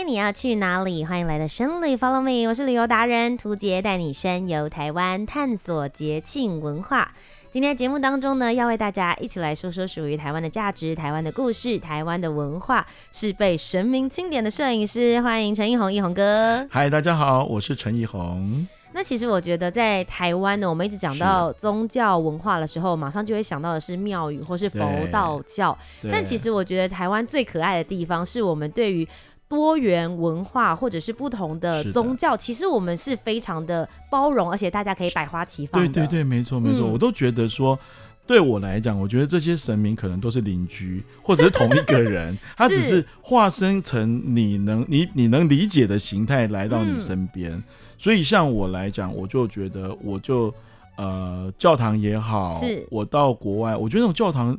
你要去哪里？欢迎来到深旅 Follow Me，我是旅游达人涂杰，带你深游台湾，探索节庆文化。今天节目当中呢，要为大家一起来说说属于台湾的价值、台湾的故事、台湾的文化，是被神明钦点的摄影师。欢迎陈奕宏，奕宏哥。嗨，大家好，我是陈奕宏。那其实我觉得在台湾呢，我们一直讲到宗教文化的时候，马上就会想到的是庙宇或是佛道教。但其实我觉得台湾最可爱的地方，是我们对于多元文化或者是不同的宗教，其实我们是非常的包容，而且大家可以百花齐放。对对对，没错没错，嗯，我都觉得说，对我来讲，我觉得这些神明可能都是邻居，或者是同一个人，他只是化身成你能你你能理解的形态来到你身边。嗯。所以像我来讲，我就觉得，我就呃，教堂也好，是我到国外，我觉得那种教堂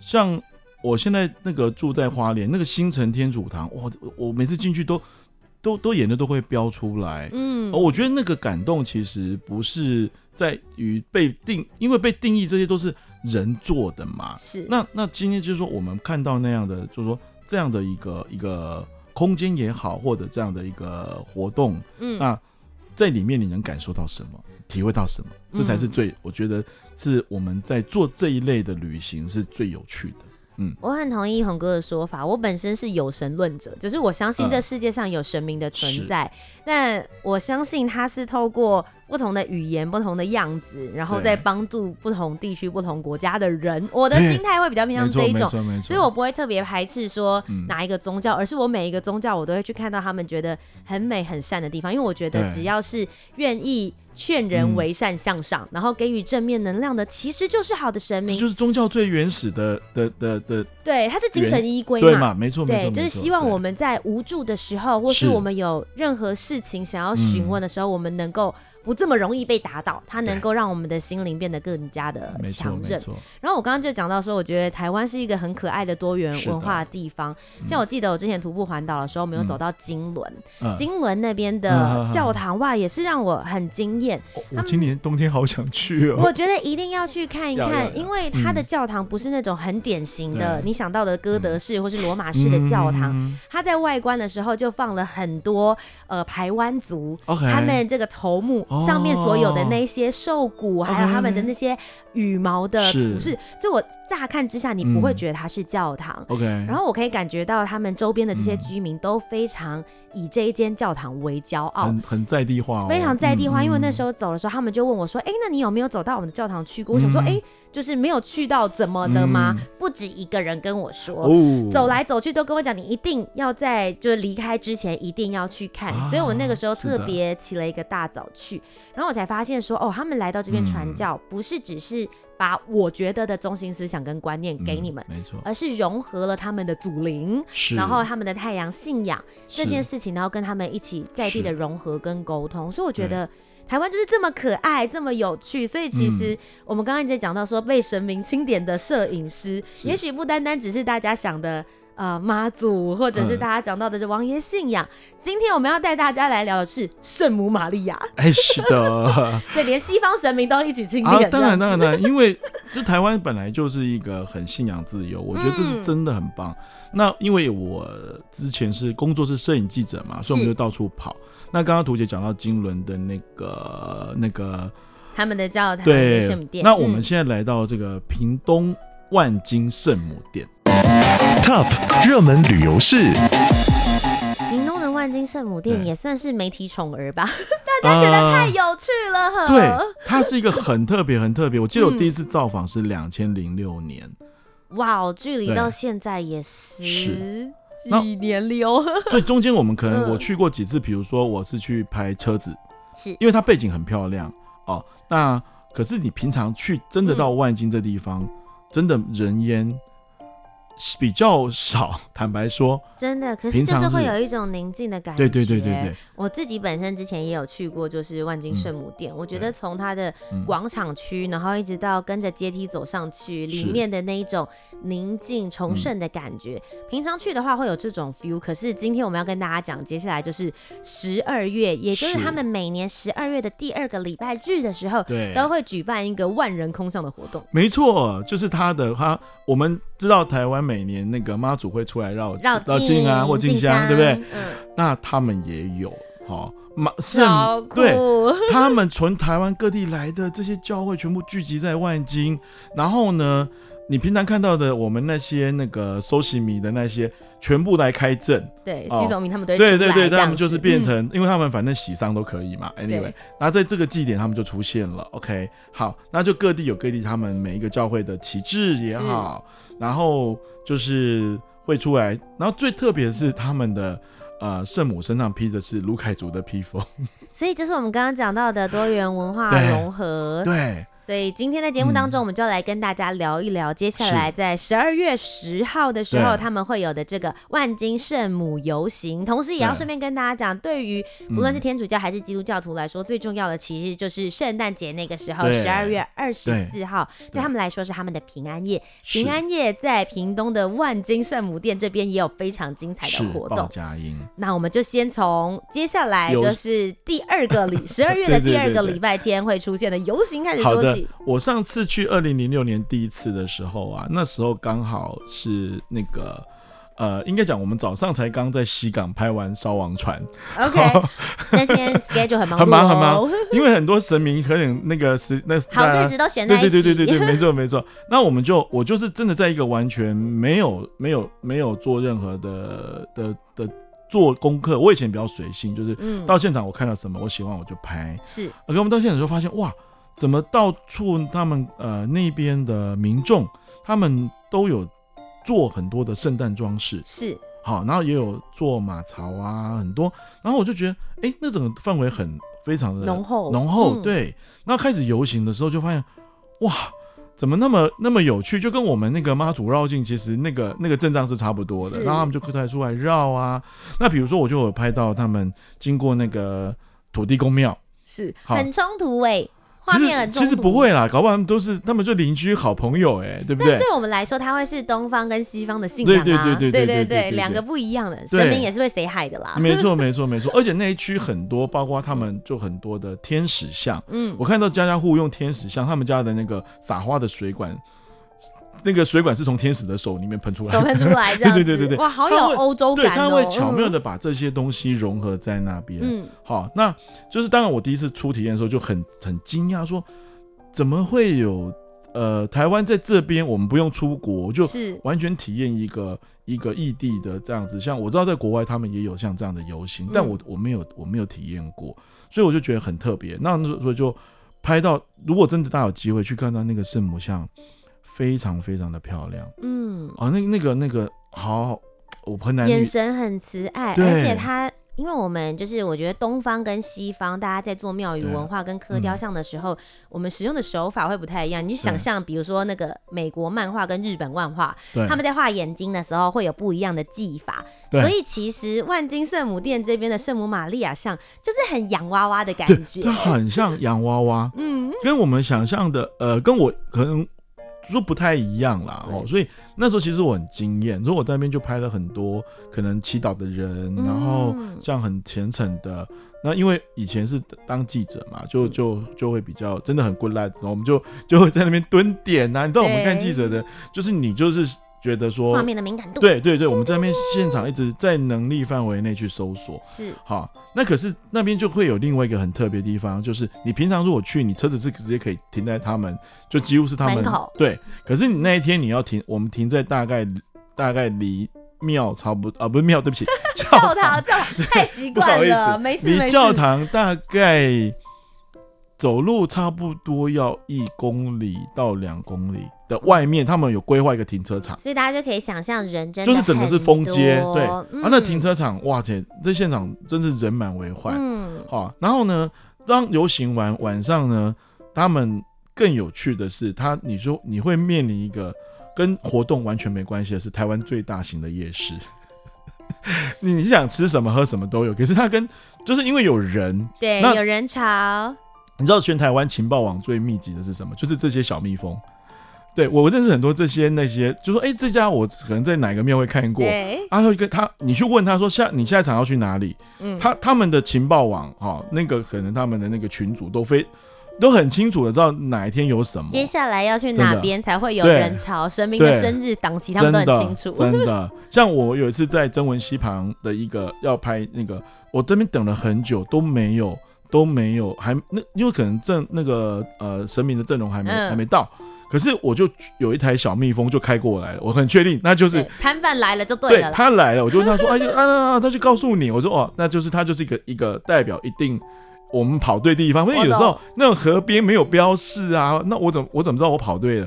像。我现在那个住在花莲那个新城天主堂，哇！我每次进去都都都眼泪都会飙出来。嗯，我觉得那个感动其实不是在于被定，因为被定义这些都是人做的嘛。是。那那今天就是说，我们看到那样的，就是说这样的一个一个空间也好，或者这样的一个活动，嗯，那在里面你能感受到什么，体会到什么，这才是最，嗯，我觉得是我们在做这一类的旅行是最有趣的。嗯，我很同意红哥的说法。我本身是有神论者，就是我相信这世界上有神明的存在，嗯、但我相信他是透过不同的语言、不同的样子，然后再帮助不同地区、不同国家的人。我的心态会比较偏向这一种，所以我不会特别排斥说哪一个宗教，而是我每一个宗教我都会去看到他们觉得很美、很善的地方，因为我觉得只要是愿意。劝人为善向上，嗯，然后给予正面能量的，其实就是好的神明。就是宗教最原始的的的的。对，它是精神依归嘛，对嘛？没错，对，没错，就是希望我们在无助的时候，或是我们有任何事情想要询问的时候，我们能够。不这么容易被打倒，它能够让我们的心灵变得更加的强韧。然后我刚刚就讲到说，我觉得台湾是一个很可爱的多元文化的地方。像我记得我之前徒步环岛的时候，没有走到金仑，嗯、金轮那边的教堂、嗯、哇，也是让我很惊艳。我今年冬天好想去哦。我觉得一定要去看一看，因为它的教堂不是那种很典型的、嗯、你想到的哥德式或是罗马式的教堂。它在外观的时候就放了很多呃排湾族他们这个头目。上面所有的那些兽骨，还有他们的那些羽毛的图示，所以我乍看之下，你不会觉得它是教堂。OK，然后我可以感觉到他们周边的这些居民都非常以这一间教堂为骄傲，很很在地化，非常在地化。因为那时候走的时候，他们就问我说：“哎，那你有没有走到我们的教堂去过？”我想说：“哎。”就是没有去到怎么的吗？嗯、不止一个人跟我说，哦、走来走去都跟我讲，你一定要在就是离开之前一定要去看。啊、所以我那个时候特别起了一个大早去，然后我才发现说，哦，他们来到这边传教，不是只是把我觉得的中心思想跟观念给你们，嗯、没错，而是融合了他们的祖灵，然后他们的太阳信仰这件事情，然后跟他们一起在地的融合跟沟通。所以我觉得。台湾就是这么可爱，这么有趣，所以其实我们刚刚一直在讲到说被神明钦点的摄影师，也许不单单只是大家想的呃妈祖，或者是大家讲到的这王爷信仰。今天我们要带大家来聊的是圣母玛利亚。哎，是的，对，连西方神明都一起钦点。啊，当然，当然，当然，因为就台湾本来就是一个很信仰自由，我觉得这是真的很棒。嗯、那因为我之前是工作是摄影记者嘛，所以我们就到处跑。那刚刚图姐讲到金轮的那个那个他们的教堂对圣母殿，那我们现在来到这个屏东万金圣母殿、嗯、，Top 热门旅游市。屏东的万金圣母殿也算是媒体宠儿吧，大家觉得太有趣了。对，它是一个很特别、很特别。我记得我第一次造访是两千零六年，哇哦，距离到现在也十。几年了哦，所以中间我们可能我去过几次，比如说我是去拍车子，是因为它背景很漂亮哦。那可是你平常去真的到万金这地方，真的人烟比较少，坦白说，真的，可是就是会有一种宁静的感觉。对对对对对，我自己本身之前也有去过，就是万金圣母殿。嗯、我觉得从它的广场区，嗯、然后一直到跟着阶梯走上去，里面的那一种宁静崇圣的感觉，嗯、平常去的话会有这种 feel。可是今天我们要跟大家讲，接下来就是十二月，也就是他们每年十二月的第二个礼拜日的时候，对，都会举办一个万人空巷的活动。没错，就是他的他，我们知道台湾每年那个妈祖会出来绕绕绕境啊，或进香，对不对？嗯，那他们也有哈，妈是，对，他们从台湾各地来的这些教会全部聚集在万金，然后呢，你平常看到的我们那些那个收洗米的那些。全部来开阵，对，洗手米他们都对对对，他们就是变成，因为他们反正洗丧都可以嘛。Anyway，那在这个祭典他们就出现了。OK，好，那就各地有各地他们每一个教会的旗帜也好，然后就是会出来，然后最特别的是他们的呃圣母身上披的是卢凯族的披风，所以就是我们刚刚讲到的多元文化融合，对。所以今天的节目当中，我们就来跟大家聊一聊，接下来在十二月十号的时候，他们会有的这个万金圣母游行。同时，也要顺便跟大家讲，对于不论是天主教还是基督教徒来说，最重要的其实就是圣诞节那个时候，十二月二十四号，对。他们来说是他们的平安夜。平安夜在屏东的万金圣母殿这边也有非常精彩的活动。那我们就先从接下来就是第二个礼十二月的 第二个礼拜天会出现的游行开始说起。我上次去二零零六年第一次的时候啊，那时候刚好是那个呃，应该讲我们早上才刚在西港拍完烧王船。OK，那天 schedule 很忙，很忙很忙，因为很多神明可能那个时那好日子都选在一起。对对对对对，没错没错。那我们就我就是真的在一个完全没有没有没有做任何的的的做功课。我以前比较随性，就是到现场我看到什么我喜欢我就拍。是，可我们到现场就发现哇。怎么到处他们呃那边的民众，他们都有做很多的圣诞装饰，是好，然后也有做马槽啊，很多，然后我就觉得，哎、欸，那整个氛围很非常的浓厚浓厚，对。那开始游行的时候，就发现，哇，怎么那么那么有趣？就跟我们那个妈祖绕境，其实那个那个阵仗是差不多的。然后他们就出来出来绕啊。那比如说，我就有拍到他们经过那个土地公庙，是很冲突哎、欸。其实其实不会啦，搞不好他们都是他们就邻居好朋友哎，对不对？对我们来说，他会是东方跟西方的信仰啊，对对对对对对，两个不一样的神明也是会 say hi 的啦。没错 没错没错，而且那一区很多，包括他们就很多的天使像，嗯，我看到家家户户用天使像，他们家的那个撒花的水管。那个水管是从天使的手里面喷出来，手喷出来，对对对对对，哇，好有欧洲感哦。对，他会巧妙的把这些东西融合在那边。嗯，好，那就是当然，我第一次初体验的时候就很很惊讶，说怎么会有呃台湾在这边，我们不用出国就完全体验一个一个异地的这样子。像我知道在国外他们也有像这样的游行，但我我没有我没有体验过，所以我就觉得很特别。那所以就拍到，如果真的大家有机会去看到那个圣母像。非常非常的漂亮，嗯，哦，那那个那个好，我很难，眼神很慈爱，而且他，因为我们就是我觉得东方跟西方，大家在做庙宇文化跟刻雕像的时候，嗯、我们使用的手法会不太一样。你就想象，比如说那个美国漫画跟日本漫画，对他们在画眼睛的时候会有不一样的技法，对所以其实万金圣母殿这边的圣母玛利亚像就是很洋娃娃的感觉，它很像洋娃娃，嗯，跟我们想象的，呃，跟我可能。说不太一样啦，哦，所以那时候其实我很惊艳，如果我在那边就拍了很多可能祈祷的人，然后像很虔诚的，那因为以前是当记者嘛，就就就会比较真的很 good light，然后我们就就会在那边蹲点呐，你知道我们看记者的，就是你就是。觉得说画面的敏感度，对对对，我们在那边现场一直在能力范围内去搜索，是好。那可是那边就会有另外一个很特别的地方，就是你平常如果去，你车子是直接可以停在他们，就几乎是他们。对，可是你那一天你要停，我们停在大概大概离庙差不啊，不是庙，对不起，教堂，教堂太习惯了，没事没事，离教堂大概走路差不多要一公里到两公里。的外面，他们有规划一个停车场，所以大家就可以想象人真的就是整个是封街，对、嗯、啊，那停车场哇天，这现场真是人满为患，嗯，好，然后呢，当游行完晚上呢，他们更有趣的是，他你说你会面临一个跟活动完全没关系的是台湾最大型的夜市。你你想吃什么喝什么都有，可是它跟就是因为有人，对，有人潮。你知道全台湾情报网最密集的是什么？就是这些小蜜蜂。对，我认识很多这些那些，就说哎、欸，这家我可能在哪个庙会看过，对啊，他会跟他你去问他说下你下一场要去哪里？嗯，他他们的情报网哈、哦，那个可能他们的那个群组都非都很清楚的知道哪一天有什么，接下来要去哪边才会有人潮，神明的生日档期他们都很清楚。真的，真的像我有一次在曾文溪旁的一个要拍那个，我这边等了很久都没有都没有，还那因为可能阵那个呃神明的阵容还没、嗯、还没到。可是我就有一台小蜜蜂就开过来了，我很确定那就是摊贩来了就对了。对，他来了，我就问他说：“哎呀啊，他就告诉你。”我说：“哦，那就是他就是一个一个代表，一定我们跑对地方。因为有时候那种河边没有标示啊，那我怎么我怎么知道我跑对了？”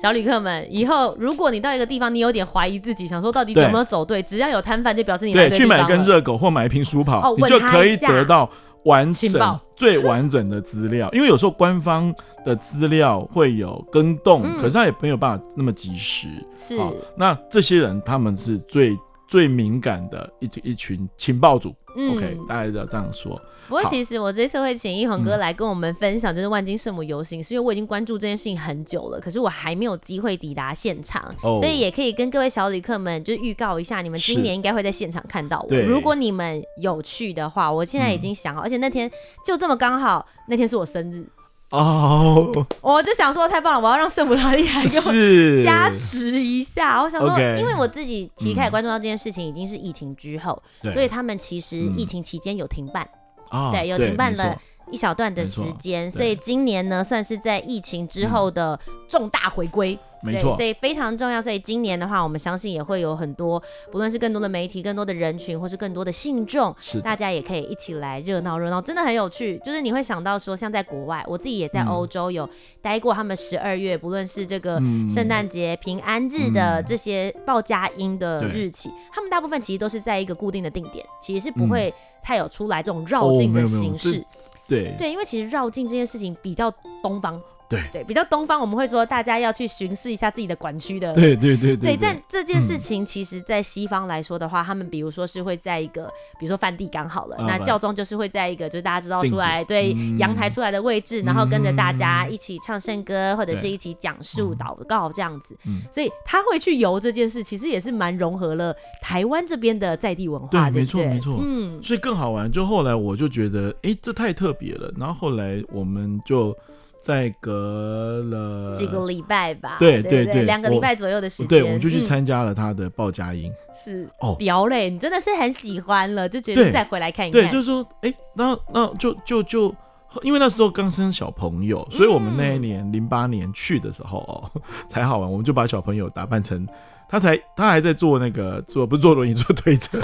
小旅客们，以后如果你到一个地方，你有点怀疑自己，想说到底有没有走对，只要有摊贩就表示你对，对去买根热狗或买一瓶舒跑，哦，你就可以得到完整 最完整的资料。因为有时候官方。的资料会有更动，嗯、可是他也没有办法那么及时。是，那这些人他们是最最敏感的一一群情报组。嗯、OK，大概要这样说。不过其实我这次会请一弘哥来跟我们分享，就是万金圣母游行，嗯、是因为我已经关注这件事情很久了，可是我还没有机会抵达现场，哦、所以也可以跟各位小旅客们就预告一下，你们今年应该会在现场看到我。如果你们有去的话，我现在已经想好，嗯、而且那天就这么刚好，那天是我生日。哦，oh, 我就想说太棒了，我要让圣母拉利来给我加持一下。我想说.因为我自己其实开始关注到这件事情，已经是疫情之后，嗯、所以他们其实疫情期间有停办，嗯、对，有停办了一小段的时间，所以今年呢，算是在疫情之后的重大回归。没错，所以非常重要。所以今年的话，我们相信也会有很多，不论是更多的媒体、更多的人群，或是更多的信众，是大家也可以一起来热闹热闹，真的很有趣。就是你会想到说，像在国外，我自己也在欧洲有待过，他们十二月，不论是这个圣诞节、平安日的这些报佳音的日期，他们大部分其实都是在一个固定的定点，其实是不会太有出来这种绕境的形式。对对，因为其实绕境这件事情比较东方。对对，比较东方，我们会说大家要去巡视一下自己的管区的。对对对对，对。但这件事情其实，在西方来说的话，嗯、他们比如说是会在一个，比如说梵蒂冈好了，啊、那教宗就是会在一个，就是大家知道出来，对阳台出来的位置，嗯、然后跟着大家一起唱圣歌，嗯、或者是一起讲述祷告这样子。嗯、所以他会去游这件事，其实也是蛮融合了台湾这边的在地文化。对，没错没错。嗯，所以更好玩。就后来我就觉得，哎、欸，这太特别了。然后后来我们就。再隔了几个礼拜吧，对对对，两个礼拜左右的时间，对，我们就去参加了他的报佳音，是哦，聊嘞，你真的是很喜欢了，就觉得再回来看一看，对，就是说，哎，那那就就就，因为那时候刚生小朋友，所以我们那一年零八年去的时候哦，才好玩，我们就把小朋友打扮成。他才，他还在坐那个坐，不是坐轮椅，坐推车。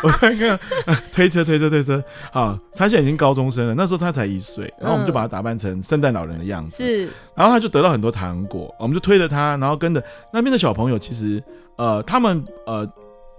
我看看，推车，推车，推车。好，他现在已经高中生了，那时候他才一岁，然后我们就把他打扮成圣诞老人的样子。是，然后他就得到很多糖果，我们就推着他，然后跟着那边的小朋友，其实呃，他们呃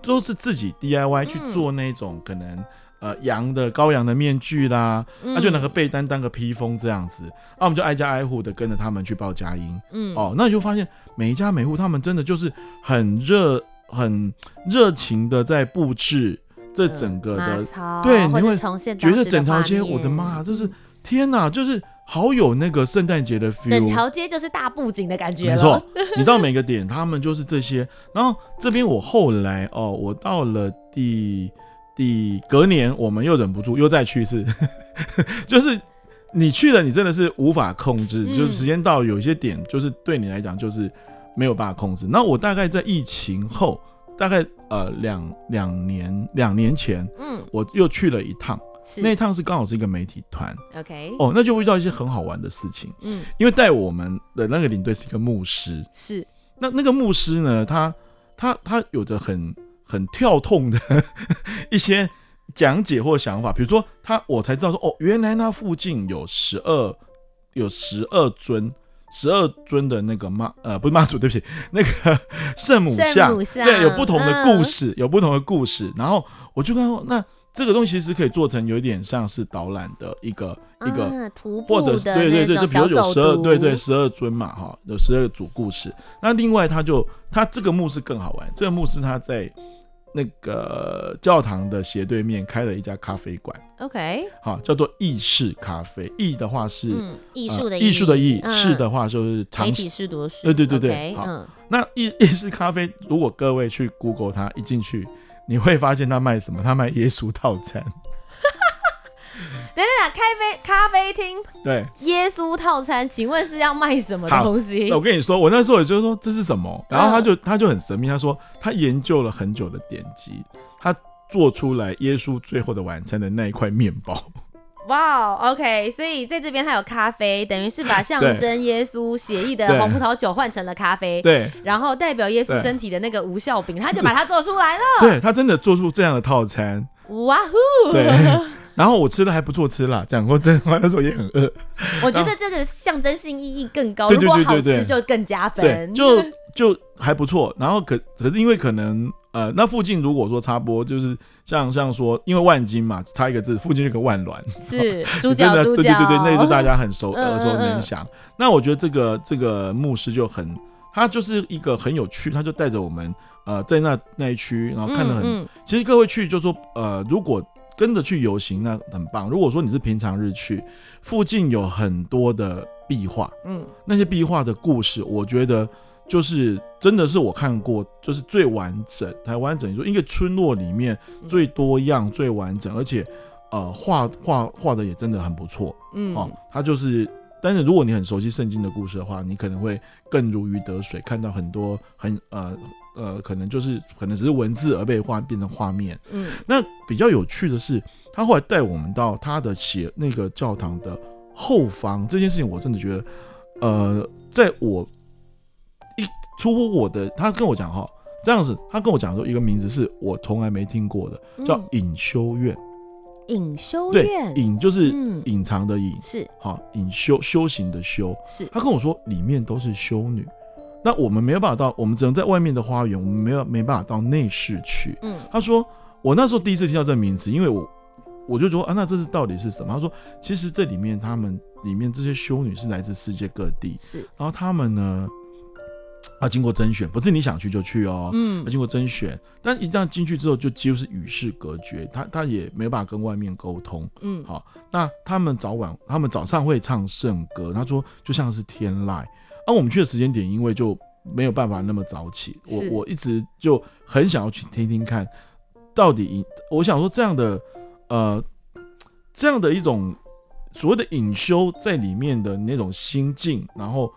都是自己 DIY 去做那种可能。呃，羊的羔羊的面具啦，他、嗯啊、就拿个被单当个披风这样子，那、啊、我们就挨家挨户的跟着他们去报佳音。嗯，哦，那你就发现每一家每户他们真的就是很热、很热情的在布置这整个的，呃、对，你会觉得整条街，我的妈，就是天哪，就是好有那个圣诞节的 feel，整条街就是大布景的感觉。没错，你到每个点，他们就是这些。然后这边我后来哦，我到了第。第隔年，我们又忍不住又再去一次，就是你去了，你真的是无法控制，嗯、就是时间到有一些点，就是对你来讲就是没有办法控制。那我大概在疫情后，大概呃两两年两年前，嗯，我又去了一趟，是。那一趟是刚好是一个媒体团，OK，哦，那就遇到一些很好玩的事情，嗯，因为带我们的那个领队是一个牧师，是。那那个牧师呢，他他他有着很。很跳痛的 一些讲解或想法，比如说他，我才知道说，哦，原来那附近有十二，有十二尊，十二尊的那个妈，呃，不是妈祖，对不起，那个圣母像，母像对，有不同的故事，嗯、有不同的故事。然后我就跟他说，那这个东西其实可以做成有一点像是导览的一个、啊、一个徒步或者是对对对，就比如有十二对对十二尊嘛哈，有十二组故事。那另外他就他这个墓是更好玩，这个墓是他在那个教堂的斜对面开了一家咖啡馆。OK，好，叫做意式咖啡。意的话是艺术的艺术的意，式的话就是媒体是多对对对对，好。那意意式咖啡，如果各位去 Google 它，一进去。你会发现它卖什么？它卖耶稣套餐。等等等，咖啡咖啡厅对耶稣套餐，请问是要卖什么东西？我跟你说，我那时候也就是说这是什么，然后他就、嗯、他就很神秘，他说他研究了很久的典籍，他做出来耶稣最后的晚餐的那一块面包。哇、wow，OK，所以在这边它有咖啡，等于是把象征耶稣血液的红葡萄酒换成了咖啡，对，然后代表耶稣身体的那个无效饼，他就把它做出来了。对，他真的做出这样的套餐。哇呼！对，然后我吃的还不错吃啦，讲过真话，那时候也很饿。我觉得这个象征性意义更高，如果好吃就更加分。就就还不错，然后可可是因为可能。呃，那附近如果说插播，就是像像说，因为万金嘛，差一个字，附近有个万峦，是 猪脚，猪脚，对对对对，那个是大家很熟耳熟能详。那我觉得这个这个牧师就很，他就是一个很有趣，他就带着我们呃在那那一区，然后看得很。嗯嗯、其实各位去就说，呃，如果跟着去游行，那很棒。如果说你是平常日去，附近有很多的壁画，嗯，那些壁画的故事，我觉得。就是真的是我看过，就是最完整，台湾整说一个村落里面最多样、最完整，而且呃画画画的也真的很不错，嗯哦，它就是，但是如果你很熟悉圣经的故事的话，你可能会更如鱼得水，看到很多很呃呃，可能就是可能只是文字而被画变成画面，嗯，那比较有趣的是，他后来带我们到他的写那个教堂的后方，这件事情我真的觉得，呃，在我一。出乎我的，他跟我讲哈，这样子，他跟我讲说一个名字是我从来没听过的，叫隐修院。隐修院，隐就是隐藏的隐，是好隐修修行的修。是他跟我说里面都是修女，那我们没有办法到，我们只能在外面的花园，我们没有没办法到内室去。嗯，他说我那时候第一次听到这个名字，因为我我就说啊，那这是到底是什么？他说其实这里面他们里面这些修女是来自世界各地，是，然后他们呢。他经过甄选，不是你想去就去哦。嗯，要经过甄选，但一旦进去之后，就几乎是与世隔绝，他他也没办法跟外面沟通。嗯，好，那他们早晚，他们早上会唱圣歌，他说就像是天籁。而、啊、我们去的时间点，因为就没有办法那么早起，我我一直就很想要去听听看，到底我想说这样的呃这样的一种所谓的隐修在里面的那种心境，然后。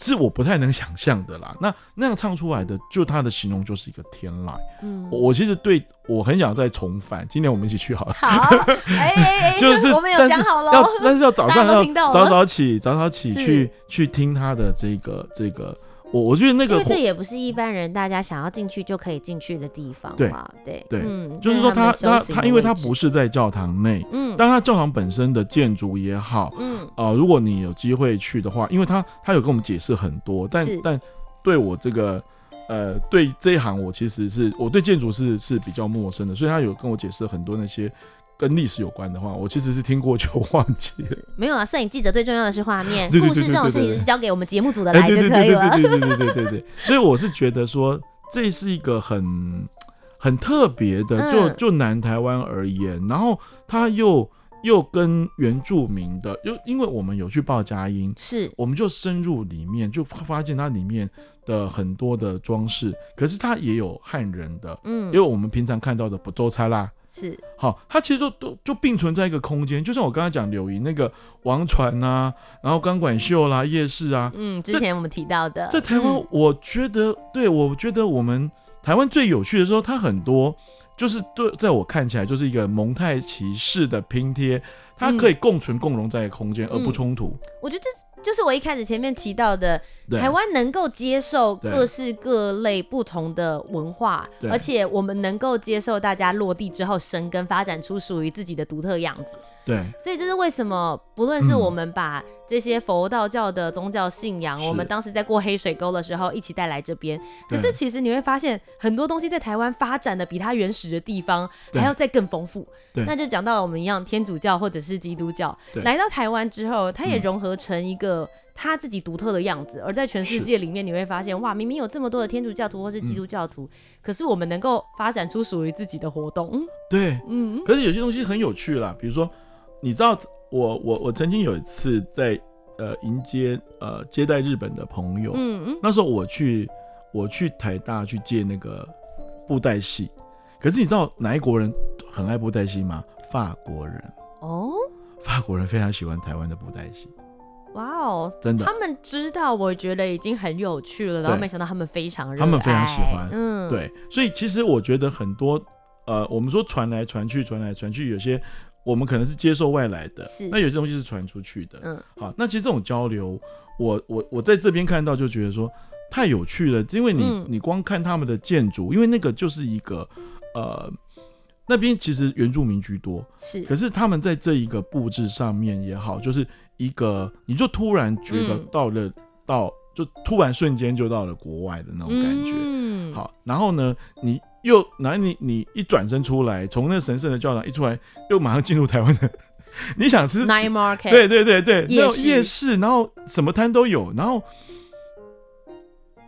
是我不太能想象的啦。那那样唱出来的，就他的形容就是一个天籁。嗯，我其实对我很想再重返。今年我们一起去好了。好，哎哎哎，就是我们有讲好了，要但是要早上要早早起，早早起去去听他的这个这个。我我觉得那个，这也不是一般人大家想要进去就可以进去的地方嘛。对对，嗯，就是说他他他，因为他不是在教堂内，嗯，但他教堂本身的建筑也好，嗯，呃，如果你有机会去的话，因为他他有跟我们解释很多，但但对我这个呃对这一行我其实是我对建筑是是比较陌生的，所以他有跟我解释很多那些。跟历史有关的话，我其实是听过就 忘记了。没有啊，摄影记者最重要的是画面，故事这种事情是交给我们节目组的来就可以了。对对对对对对对对。所以我是觉得说，这是一个很很特别的，就就南台湾而言，然后他又。又跟原住民的，又因为我们有去报佳音，是，我们就深入里面，就发现它里面的很多的装饰，可是它也有汉人的，嗯，因为我们平常看到的不周差啦，是好，它其实都都就并存在一个空间，就像我刚才讲柳营那个王船啊，然后钢管秀啦、夜市啊，嗯，之前我们提到的，在台湾，我觉得，嗯、对我觉得我们台湾最有趣的时候，它很多就是对，在我看起来就是一个蒙太奇式的拼贴，它可以共存共荣在一个空间而不冲突。嗯、我觉得这。就是我一开始前面提到的，台湾能够接受各式各类不同的文化，而且我们能够接受大家落地之后生根，发展出属于自己的独特样子。对，所以这是为什么，不论是我们把这些佛道教的宗教信仰，嗯、我们当时在过黑水沟的时候一起带来这边，可是其实你会发现很多东西在台湾发展的比它原始的地方还要再更丰富。对，那就讲到了我们一样，天主教或者是基督教。来到台湾之后，它也融合成一个。他自己独特的样子，而在全世界里面，你会发现，哇，明明有这么多的天主教徒或是基督教徒，嗯、可是我们能够发展出属于自己的活动。对，嗯，可是有些东西很有趣啦，比如说，你知道我，我我我曾经有一次在呃迎接呃接待日本的朋友，嗯嗯，那时候我去我去台大去借那个布袋戏，可是你知道哪一国人很爱布袋戏吗？法国人哦，法国人非常喜欢台湾的布袋戏。哇哦真的，他们知道，我觉得已经很有趣了，然后没想到他们非常热爱，他们非常喜欢，嗯，对，所以其实我觉得很多，呃，我们说传来传去，传来传去，有些我们可能是接受外来的，那有些东西是传出去的，嗯，好，那其实这种交流，我我我在这边看到就觉得说太有趣了，因为你、嗯、你光看他们的建筑，因为那个就是一个，呃，那边其实原住民居多，是，可是他们在这一个布置上面也好，就是。一个，你就突然觉得到了，嗯、到就突然瞬间就到了国外的那种感觉。嗯，好，然后呢，你又，然后你你一转身出来，从那神圣的教堂一出来，又马上进入台湾的，你想吃 Night Market？对对对对，夜市，夜市，然后什么摊都有，然后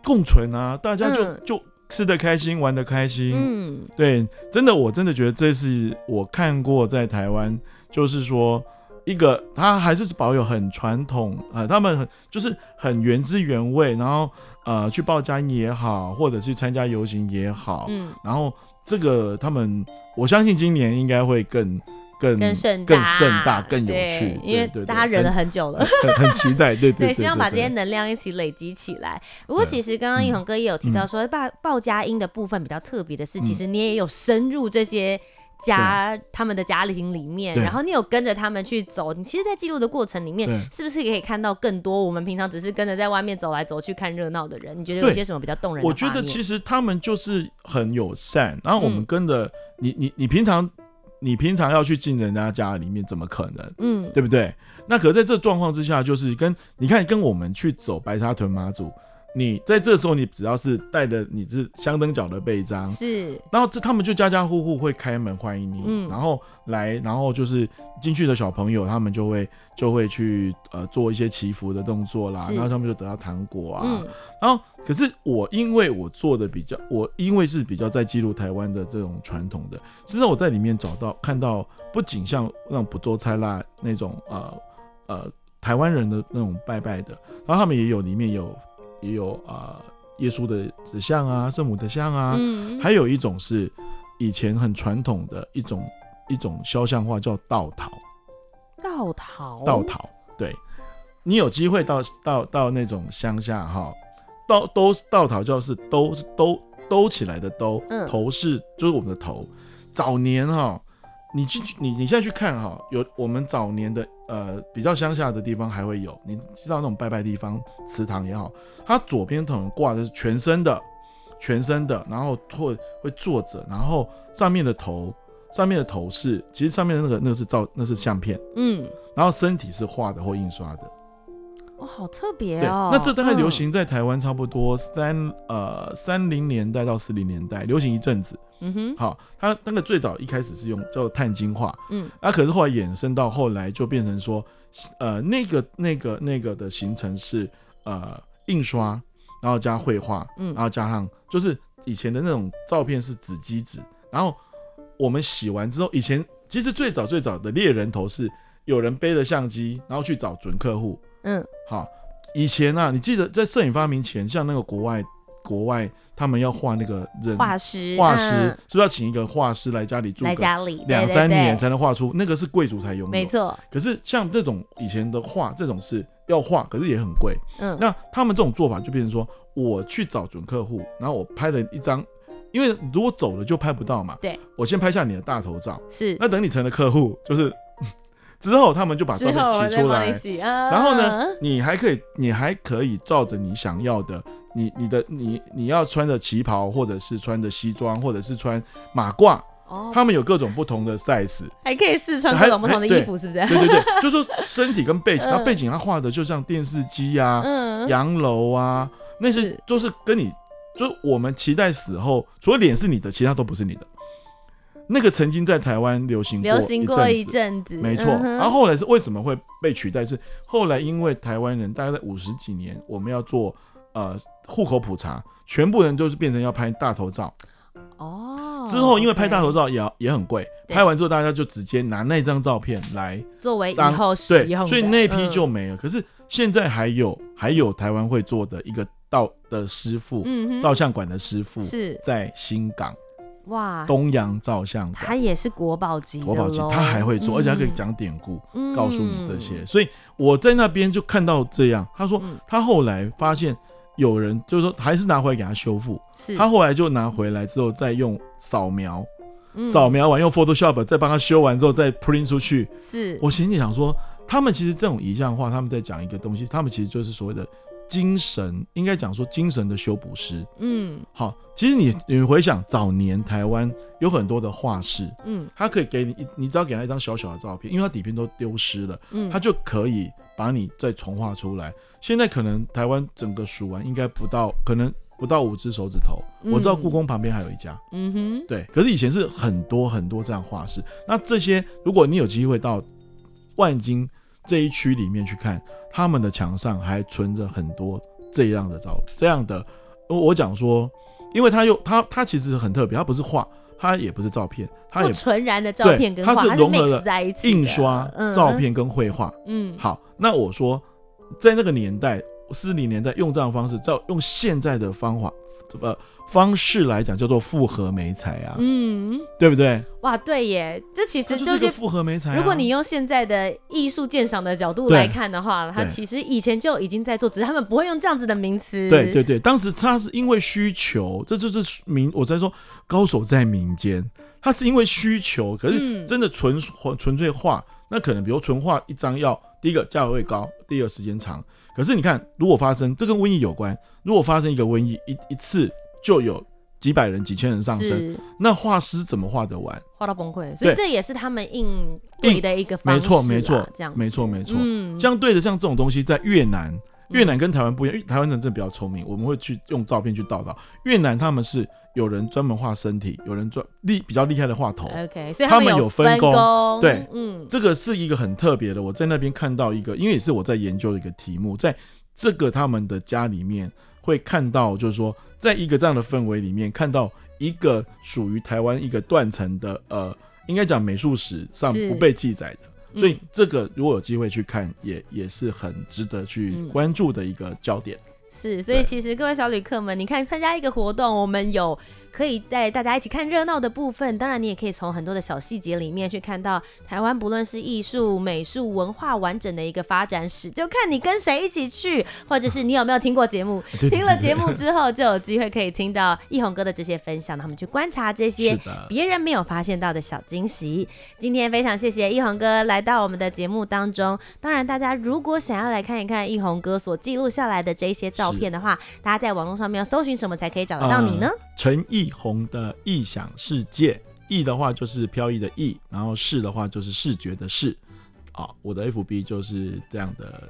共存啊，大家就、嗯、就吃的开心，玩的开心。嗯，对，真的，我真的觉得这是我看过在台湾，就是说。一个，他还是保有很传统啊、呃，他们很就是很原汁原味，然后呃去报佳音也好，或者去参加游行也好，嗯，然后这个他们，我相信今年应该会更更更盛更盛大更有趣，因为大家忍了很久了，很很，很期待，对对对，希望把这些能量一起累积起来。不过其实刚刚一鸿哥也有提到说，报报佳音的部分比较特别的是，其实你也有深入这些。家他们的家庭里面，然后你有跟着他们去走，你其实，在记录的过程里面，是不是可以看到更多我们平常只是跟着在外面走来走去看热闹的人？你觉得有些什么比较动人的？我觉得其实他们就是很友善，然后我们跟着你，你你平常你平常要去进人家家里面，怎么可能？嗯，对不对？那可是在这状况之下，就是跟你看，跟我们去走白沙屯妈祖。你在这时候，你只要是带着你是香灯脚的背章，是，然后这他们就家家户户会开门欢迎你，嗯，然后来，然后就是进去的小朋友，他们就会就会去呃做一些祈福的动作啦，然后他们就得到糖果啊，嗯，然后可是我因为我做的比较，我因为是比较在记录台湾的这种传统的，实际上我在里面找到看到不仅像那种不做菜啦那种呃呃台湾人的那种拜拜的，然后他们也有里面有。也有啊、呃，耶稣的的像啊，圣母的像啊，嗯、还有一种是以前很传统的一种一种肖像画，叫稻桃。稻桃，稻桃，对，你有机会到到到那种乡下哈，稻都稻桃就是兜是兜兜起来的兜，嗯、头是就是我们的头。早年哈，你进去你你现在去看哈，有我们早年的。呃，比较乡下的地方还会有，你知道那种拜拜地方，祠堂也好，它左边可能挂的是全身的，全身的，然后会会坐着，然后上面的头，上面的头是，其实上面的那个那个是照，那是相片，嗯，然后身体是画的或印刷的。哦，好特别哦！那这大概流行在台湾差不多三、嗯、呃三零年代到四零年代，流行一阵子。嗯哼，好，它那个最早一开始是用叫碳金化，嗯，啊，可是后来衍生到后来就变成说，呃，那个那个那个的形成是呃印刷，然后加绘画，嗯，然后加上就是以前的那种照片是纸基纸，然后我们洗完之后，以前其实最早最早的猎人头是有人背着相机，然后去找准客户。嗯，好，以前啊，你记得在摄影发明前，像那个国外，国外他们要画那个人画师，画师是不是要请一个画师来家里住？来家里两三年才能画出那个是贵族才拥有，没错。可是像这种以前的画，这种是要画，可是也很贵。嗯，那他们这种做法就变成说，我去找准客户，然后我拍了一张，因为如果走了就拍不到嘛。对，我先拍下你的大头照，是。那等你成了客户，就是。之后他们就把照片洗出来，啊、然后呢，你还可以，你还可以照着你想要的，你你的你你要穿着旗袍，或者是穿着西装，或者是穿马褂，哦，他们有各种不同的 size，还可以试穿各种不同的衣服，是不是？对对对，就说身体跟背景，那背景他画的就像电视机啊、洋楼啊，那些都是跟你，就是我们期待死后，除了脸是你的，其他都不是你的。那个曾经在台湾流行过流行过一阵子，没错。然后后来是为什么会被取代？是后来因为台湾人大概在五十几年，我们要做呃户口普查，全部人都是变成要拍大头照。哦。之后因为拍大头照也也很贵，拍完之后大家就直接拿那张照片来作为以后使用，所以那批就没了。可是现在还有还有台湾会做的一个道的师傅，照相馆的师傅是在新港。哇，东洋照相馆，他也是国宝级，国宝级，他还会做，嗯、而且他可以讲典故，嗯、告诉你这些。所以我在那边就看到这样，他说他后来发现有人就是说还是拿回来给他修复，是。他后来就拿回来之后再用扫描，扫、嗯、描完用 Photoshop 再帮他修完之后再 print 出去。是。我心里想说，他们其实这种遗像画，他们在讲一个东西，他们其实就是所谓的。精神应该讲说精神的修补师，嗯，好，其实你你回想早年台湾有很多的画室，嗯，他可以给你，你只要给他一张小小的照片，因为他底片都丢失了，嗯，他就可以把你再重画出来。现在可能台湾整个数完应该不到，可能不到五只手指头。嗯、我知道故宫旁边还有一家，嗯哼，对，可是以前是很多很多这样画室。那这些如果你有机会到万金这一区里面去看。他们的墙上还存着很多这样的照，这样的。我讲说，因为他又他他其实很特别，他不是画，他也不是照片，他也纯然的照片跟画，它是融合了印刷、嗯、照片跟绘画。嗯，好，那我说，在那个年代，四零年代用这样的方式，照用现在的方法，这个。方式来讲叫做复合媒材啊，嗯，对不对？哇，对耶，这其实就是一个复合媒材啊。如果你用现在的艺术鉴赏的角度来看的话，它其实以前就已经在做，只是他们不会用这样子的名词。对对对，当时他是因为需求，这就是民，我在说高手在民间，他是因为需求，可是真的纯纯粹画，那可能比如纯画一张要第一个价位高，第二个时间长。可是你看，如果发生这跟瘟疫有关，如果发生一个瘟疫一一次。就有几百人、几千人上升，那画师怎么画得完？画到崩溃。所以这也是他们应对的一个方式。没错，没错，这样，没错，没错。嗯，相对的，像这种东西，在越南，越南跟台湾不一样，因为台湾人真的比较聪明，我们会去用照片去导导。越南他们是有人专门画身体，有人专厉比较厉害的画头。OK，所以他们有分工。对，嗯，这个是一个很特别的。我在那边看到一个，因为也是我在研究的一个题目，在这个他们的家里面。会看到，就是说，在一个这样的氛围里面，看到一个属于台湾一个断层的，呃，应该讲美术史上不被记载的，嗯、所以这个如果有机会去看，也也是很值得去关注的一个焦点。嗯、是，所以其实各位小旅客们，你看参加一个活动，我们有。可以带大家一起看热闹的部分，当然你也可以从很多的小细节里面去看到台湾不论是艺术、美术、文化完整的一个发展史，就看你跟谁一起去，或者是你有没有听过节目。听了节目之后，就有机会可以听到奕宏哥的这些分享，他们去观察这些别人没有发现到的小惊喜。今天非常谢谢奕宏哥来到我们的节目当中。当然，大家如果想要来看一看奕宏哥所记录下来的这些照片的话，大家在网络上面要搜寻什么才可以找得到你呢？陈奕弘的异想世界，异的话就是飘逸的逸，然后视的话就是视觉的视，啊，我的 FB 就是这样的。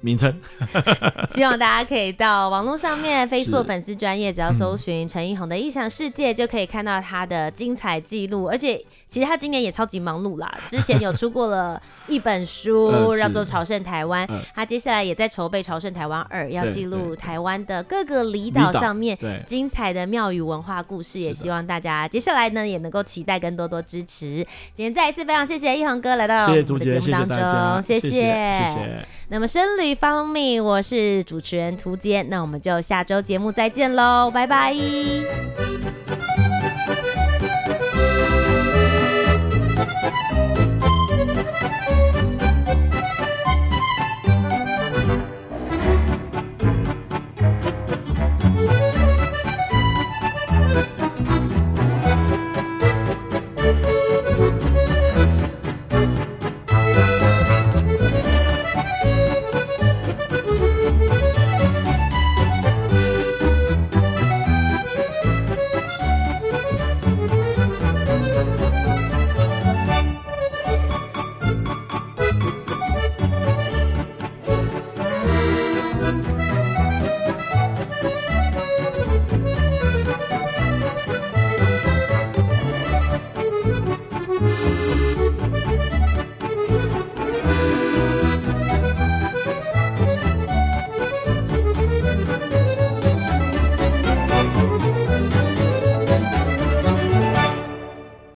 名称，希望大家可以到网络上面，Facebook 粉丝专业，只要搜寻陈奕宏的异想世界，就可以看到他的精彩记录。而且，其实他今年也超级忙碌啦，之前有出过了一本书，叫做《朝圣台湾》，他接下来也在筹备《朝圣台湾二》，要记录台湾的各个离岛上面精彩的庙宇文化故事。也希望大家接下来呢，也能够期待跟多多支持。今天再一次非常谢谢奕弘哥来到我们的节目当中，谢谢，谢谢。那么深旅 Follow Me，我是主持人涂杰，那我们就下周节目再见喽，拜拜。